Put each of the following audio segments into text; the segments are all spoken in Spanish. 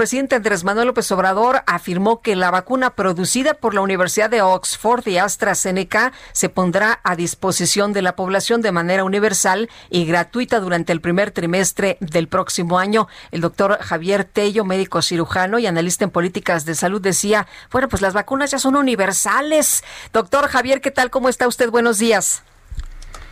presidente Andrés Manuel López Obrador afirmó que la vacuna producida por la Universidad de Oxford y AstraZeneca se pondrá a disposición de la población de manera universal y gratuita durante el primer trimestre del próximo año. El doctor Javier Tello, médico cirujano y analista en políticas de salud, decía, bueno, pues las vacunas ya son universales. Doctor Javier, ¿qué tal? ¿Cómo está usted? Buenos días.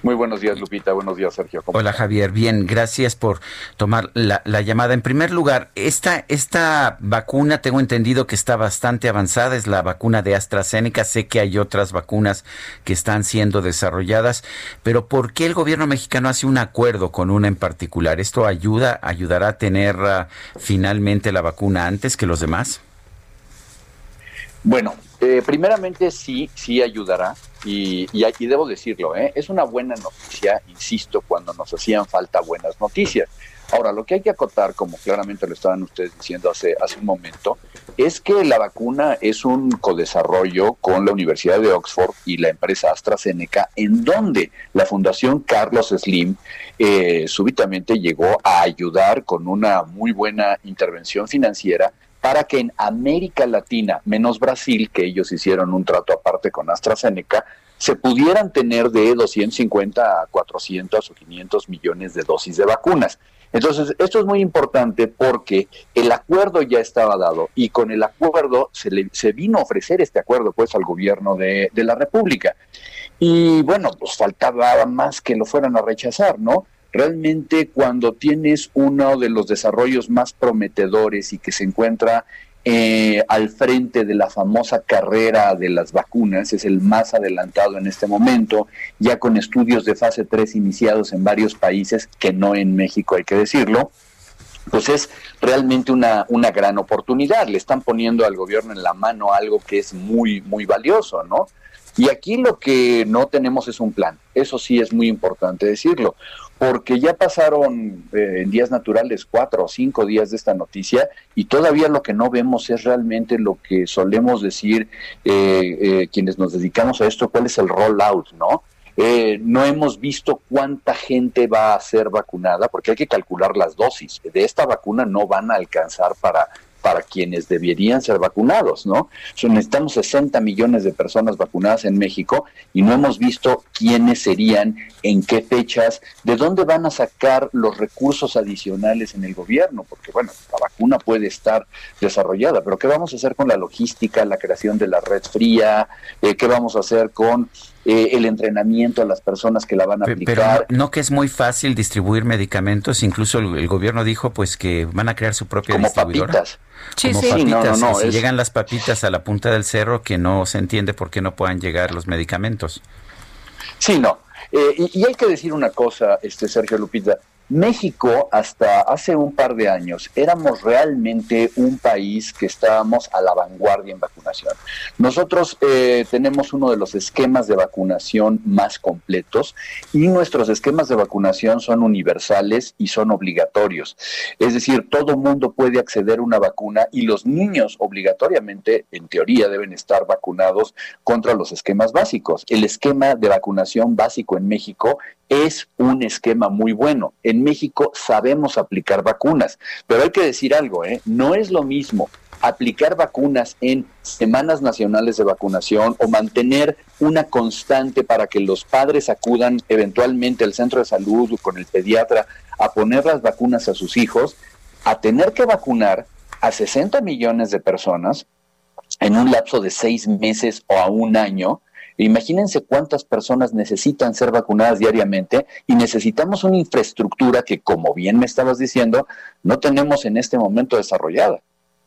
Muy buenos días, Lupita. Buenos días, Sergio. Hola, Javier. Bien, gracias por tomar la, llamada. En primer lugar, esta, esta vacuna, tengo entendido que está bastante avanzada, es la vacuna de AstraZeneca. Sé que hay otras vacunas que están siendo desarrolladas, pero ¿por qué el gobierno mexicano hace un acuerdo con una en particular? ¿Esto ayuda, ayudará a tener uh, finalmente la vacuna antes que los demás? Bueno, eh, primeramente sí, sí ayudará y, y, debo decirlo, ¿eh? es una buena noticia, insisto, cuando nos hacían falta buenas noticias. Ahora, lo que hay que acotar, como claramente lo estaban ustedes diciendo hace, hace un momento, es que la vacuna es un codesarrollo con la Universidad de Oxford y la empresa AstraZeneca, en donde la Fundación Carlos Slim eh, súbitamente llegó a ayudar con una muy buena intervención financiera para que en América Latina, menos Brasil, que ellos hicieron un trato aparte con AstraZeneca, se pudieran tener de 250 a 400 o 500 millones de dosis de vacunas. Entonces, esto es muy importante porque el acuerdo ya estaba dado y con el acuerdo se, le, se vino a ofrecer este acuerdo pues al gobierno de, de la República. Y bueno, pues faltaba más que lo fueran a rechazar, ¿no? Realmente cuando tienes uno de los desarrollos más prometedores y que se encuentra eh, al frente de la famosa carrera de las vacunas, es el más adelantado en este momento, ya con estudios de fase 3 iniciados en varios países, que no en México hay que decirlo, pues es realmente una, una gran oportunidad. Le están poniendo al gobierno en la mano algo que es muy, muy valioso, ¿no? Y aquí lo que no tenemos es un plan. Eso sí es muy importante decirlo porque ya pasaron eh, en días naturales cuatro o cinco días de esta noticia y todavía lo que no vemos es realmente lo que solemos decir eh, eh, quienes nos dedicamos a esto, cuál es el rollout, ¿no? no hemos visto cuánta gente va a ser vacunada, porque hay que calcular las dosis. De esta vacuna no van a alcanzar para para quienes deberían ser vacunados, ¿no? necesitamos 60 millones de personas vacunadas en México y no hemos visto quiénes serían, en qué fechas, de dónde van a sacar los recursos adicionales en el gobierno, porque bueno, la vacuna puede estar desarrollada, pero ¿qué vamos a hacer con la logística, la creación de la red fría? Eh, ¿Qué vamos a hacer con eh, el entrenamiento a las personas que la van a aplicar. Pero no, que es muy fácil distribuir medicamentos, incluso el, gobierno dijo pues que van a crear su propia Como distribuidora. Papitas. Sí, Como sí. papitas. No, si llegan las papitas a la punta del cerro, que no se entiende por qué no puedan llegar los medicamentos. Sí, no. Eh, y, y, hay que decir una cosa, este Sergio Lupita. México hasta hace un par de años éramos realmente un país que estábamos a la vanguardia en vacunación. Nosotros eh, tenemos uno de los esquemas de vacunación más completos y nuestros esquemas de vacunación son universales y son obligatorios. Es decir, todo mundo puede acceder a una vacuna y los niños obligatoriamente, en teoría, deben estar vacunados contra los esquemas básicos. El esquema de vacunación básico en México es un esquema muy bueno. En México sabemos aplicar vacunas, pero hay que decir algo, ¿eh? no es lo mismo aplicar vacunas en semanas nacionales de vacunación o mantener una constante para que los padres acudan eventualmente al centro de salud o con el pediatra a poner las vacunas a sus hijos, a tener que vacunar a 60 millones de personas en un lapso de seis meses o a un año, Imagínense cuántas personas necesitan ser vacunadas diariamente y necesitamos una infraestructura que, como bien me estabas diciendo, no tenemos en este momento desarrollada.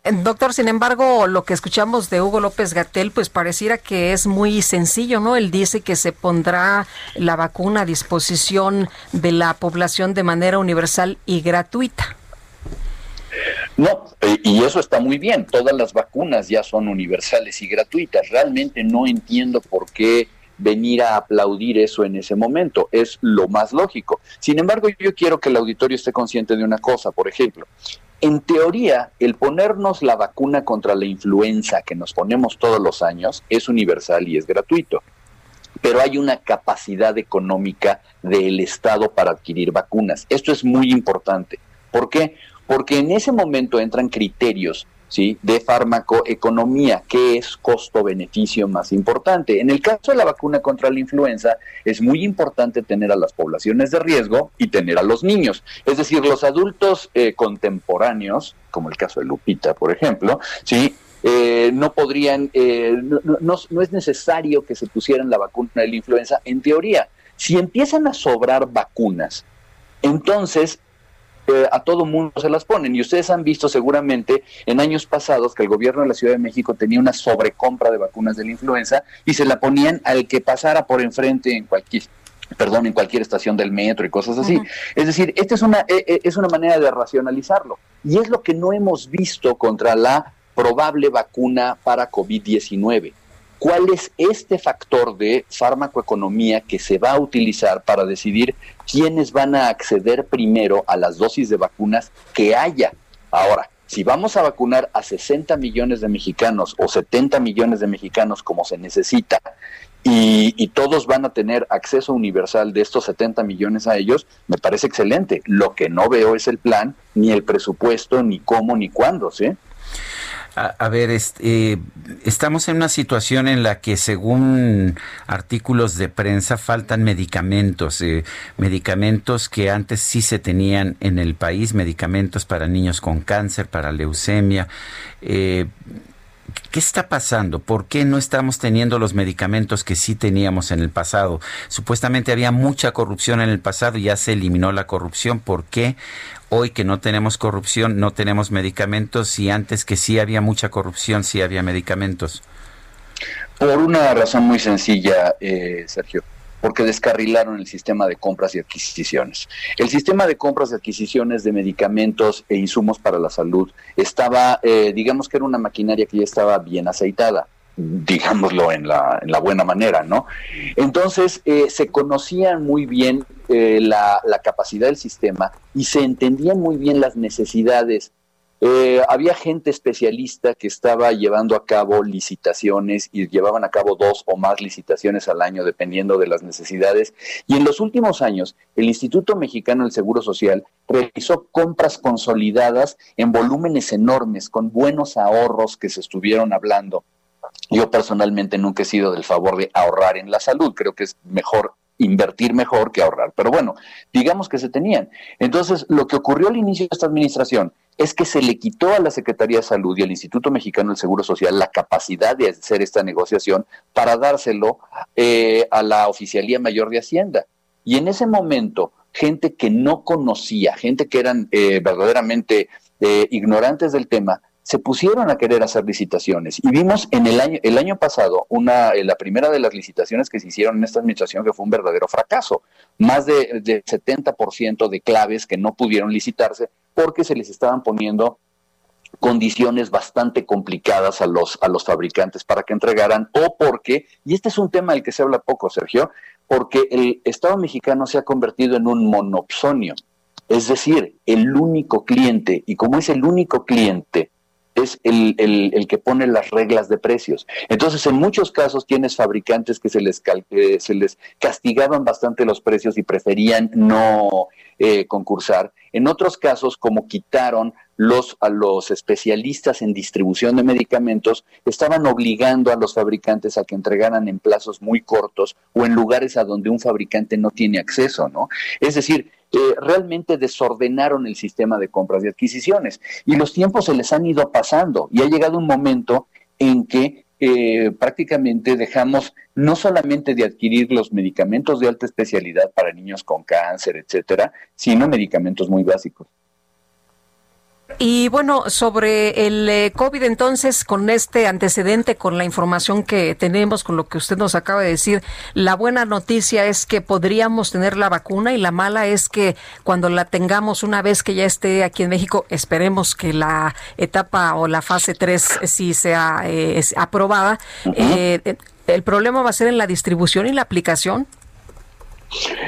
Eh, doctor, sin embargo, lo que escuchamos de Hugo López Gatel, pues pareciera que es muy sencillo, ¿no? Él dice que se pondrá la vacuna a disposición de la población de manera universal y gratuita. No, eh, y eso está muy bien. Todas las vacunas ya son universales y gratuitas. Realmente no entiendo por qué venir a aplaudir eso en ese momento. Es lo más lógico. Sin embargo, yo quiero que el auditorio esté consciente de una cosa. Por ejemplo, en teoría, el ponernos la vacuna contra la influenza que nos ponemos todos los años es universal y es gratuito. Pero hay una capacidad económica del Estado para adquirir vacunas. Esto es muy importante. ¿Por qué? Porque en ese momento entran criterios ¿sí? de farmacoeconomía, que es costo-beneficio más importante. En el caso de la vacuna contra la influenza, es muy importante tener a las poblaciones de riesgo y tener a los niños. Es decir, los adultos eh, contemporáneos, como el caso de Lupita, por ejemplo, ¿sí? Eh, no podrían, eh, no, no es necesario que se pusieran la vacuna de la influenza. En teoría, si empiezan a sobrar vacunas, entonces a todo mundo se las ponen. Y ustedes han visto seguramente en años pasados que el gobierno de la Ciudad de México tenía una sobrecompra de vacunas de la influenza y se la ponían al que pasara por enfrente en cualquier perdón, en cualquier estación del metro y cosas así. Es decir, esta es una, e, e, es una manera de racionalizarlo. Y es lo que no hemos visto contra la probable vacuna para COVID-19 cuál es este factor de farmacoeconomía que se va a utilizar para decidir quiénes van a acceder primero a las dosis de vacunas que haya. Ahora, si vamos a vacunar a 60 millones de mexicanos o 70 millones de mexicanos como se necesita, y, y, todos van a tener acceso universal de estos 70 millones a ellos, me parece excelente. Lo que no veo es el plan, ni el presupuesto, ni cómo, ni cuándo, ¿sí? A, ver, este, estamos en una situación en la que según artículos de prensa faltan medicamentos, eh, medicamentos que antes sí se tenían en el país, medicamentos para niños con cáncer, para leucemia. Eh, ¿Qué está pasando? ¿Por qué no estamos teniendo los medicamentos que sí teníamos en el pasado? Supuestamente había mucha corrupción en el pasado y ya se eliminó la corrupción. ¿Por qué hoy que no tenemos corrupción no tenemos medicamentos y antes que sí había mucha corrupción sí había medicamentos? Por una razón muy sencilla, eh, Sergio porque descarrilaron el sistema de compras y adquisiciones. El sistema de compras y adquisiciones de medicamentos e insumos para la salud estaba, eh, digamos que era una maquinaria que ya estaba bien aceitada digámoslo en la, en la buena manera, ¿no? Entonces, eh, se conocían muy bien eh, la, la, capacidad del sistema y se entendían muy bien las necesidades eh, había gente especialista que estaba llevando a cabo licitaciones y llevaban a cabo dos o más licitaciones al año dependiendo de las necesidades. Y en los últimos años, el Instituto Mexicano del Seguro Social realizó compras consolidadas en volúmenes enormes, con buenos ahorros que se estuvieron hablando. Yo personalmente nunca he sido del favor de ahorrar en la salud, creo que es mejor invertir mejor que ahorrar. Pero bueno, digamos que se tenían. Entonces, lo que ocurrió al inicio de esta administración es que se le quitó a la Secretaría de Salud y al Instituto Mexicano del Seguro Social la capacidad de hacer esta negociación para dárselo eh, a la Oficialía Mayor de Hacienda. Y en ese momento, gente que no conocía, gente que eran eh, verdaderamente eh, ignorantes del tema, se pusieron a querer hacer licitaciones. Y vimos en el año el año pasado una la primera de las licitaciones que se hicieron en esta administración que fue un verdadero fracaso. Más de, de 70% de claves que no pudieron licitarse porque se les estaban poniendo condiciones bastante complicadas a los a los fabricantes para que entregaran o porque y este es un tema del que se habla poco Sergio porque el Estado mexicano se ha convertido en un monopsonio. Es decir, el único cliente, y como es el único cliente, es el, el, que pone las reglas de precios. Entonces, en muchos casos tienes fabricantes que se les, se les castigaban bastante los precios y preferían no eh, concursar. En otros casos, como quitaron los, a los especialistas en distribución de medicamentos, estaban obligando a los fabricantes a que entregaran en plazos muy cortos o en lugares a donde un fabricante no tiene acceso, ¿no? Es decir, eh, realmente desordenaron el sistema de compras y adquisiciones. Y los tiempos se les han ido pasando y ha llegado un momento en que eh, prácticamente dejamos no solamente de adquirir los medicamentos de alta especialidad para niños con cáncer, etcétera, sino medicamentos muy básicos. Y bueno, sobre el eh, COVID entonces, con este antecedente, con la información que tenemos, con lo que usted nos acaba de decir, la buena noticia es que podríamos tener la vacuna y la mala es que cuando la tengamos una vez que ya esté aquí en México, esperemos que la etapa o la fase 3 sí sea eh, aprobada. Eh, ¿El problema va a ser en la distribución y la aplicación?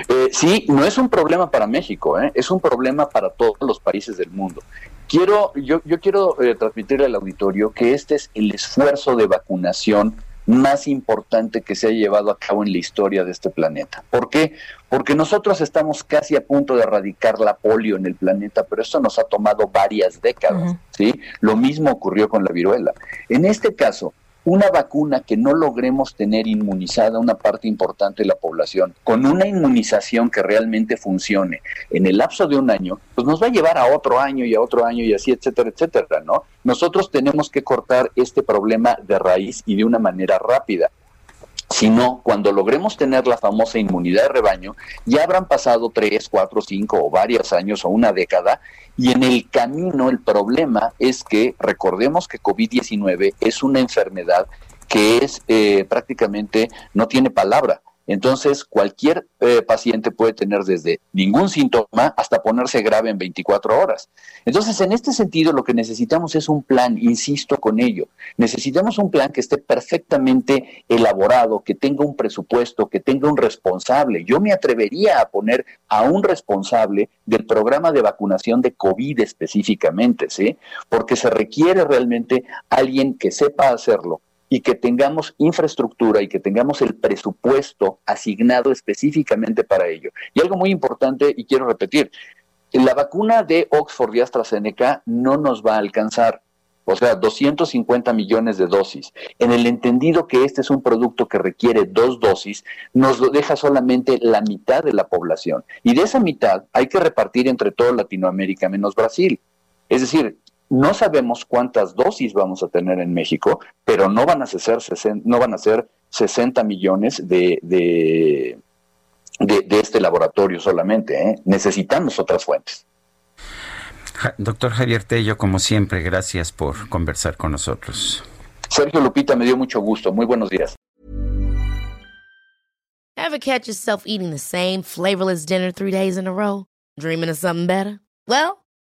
Eh, sí, no es un problema para México, ¿eh? es un problema para todos los países del mundo. Quiero, yo, yo quiero eh, transmitirle al auditorio que este es el esfuerzo de vacunación más importante que se ha llevado a cabo en la historia de este planeta. ¿Por qué? Porque nosotros estamos casi a punto de erradicar la polio en el planeta, pero esto nos ha tomado varias décadas, ¿sí? Lo mismo ocurrió con la viruela. En este caso, una vacuna que no logremos tener inmunizada una parte importante de la población, con una inmunización que realmente funcione en el lapso de un año, pues nos va a llevar a otro año y a otro año y así, etcétera, etcétera, ¿no? Nosotros tenemos que cortar este problema de raíz y de una manera rápida sino cuando logremos tener la famosa inmunidad de rebaño, ya habrán pasado tres, cuatro, cinco o varios años o una década, y en el camino el problema es que recordemos que COVID-19 es una enfermedad que es eh, prácticamente no tiene palabra. Entonces, cualquier eh, paciente puede tener desde ningún síntoma hasta ponerse grave en 24 horas. Entonces, en este sentido, lo que necesitamos es un plan, insisto con ello. Necesitamos un plan que esté perfectamente elaborado, que tenga un presupuesto, que tenga un responsable. Yo me atrevería a poner a un responsable del programa de vacunación de COVID específicamente, ¿sí? Porque se requiere realmente alguien que sepa hacerlo, y que tengamos infraestructura y que tengamos el presupuesto asignado específicamente para ello. Y algo muy importante, y quiero repetir, la vacuna de Oxford y AstraZeneca no nos va a alcanzar. O sea, 250 millones de dosis. En el entendido que este es un producto que requiere dos dosis, nos lo deja solamente la mitad de la población. Y de esa mitad hay que repartir entre toda Latinoamérica menos Brasil. Es decir, no sabemos cuántas dosis vamos a tener en México, pero no van a ser, no van a ser 60 millones de, de, este laboratorio solamente. ¿eh? Necesitamos otras fuentes. Doctor Javier Tello, como siempre, gracias por conversar con nosotros. Sergio Lupita, me dio mucho gusto. Muy buenos días. Ever catch yourself eating the same flavorless dinner three days in a row? Dreaming of something better? Well,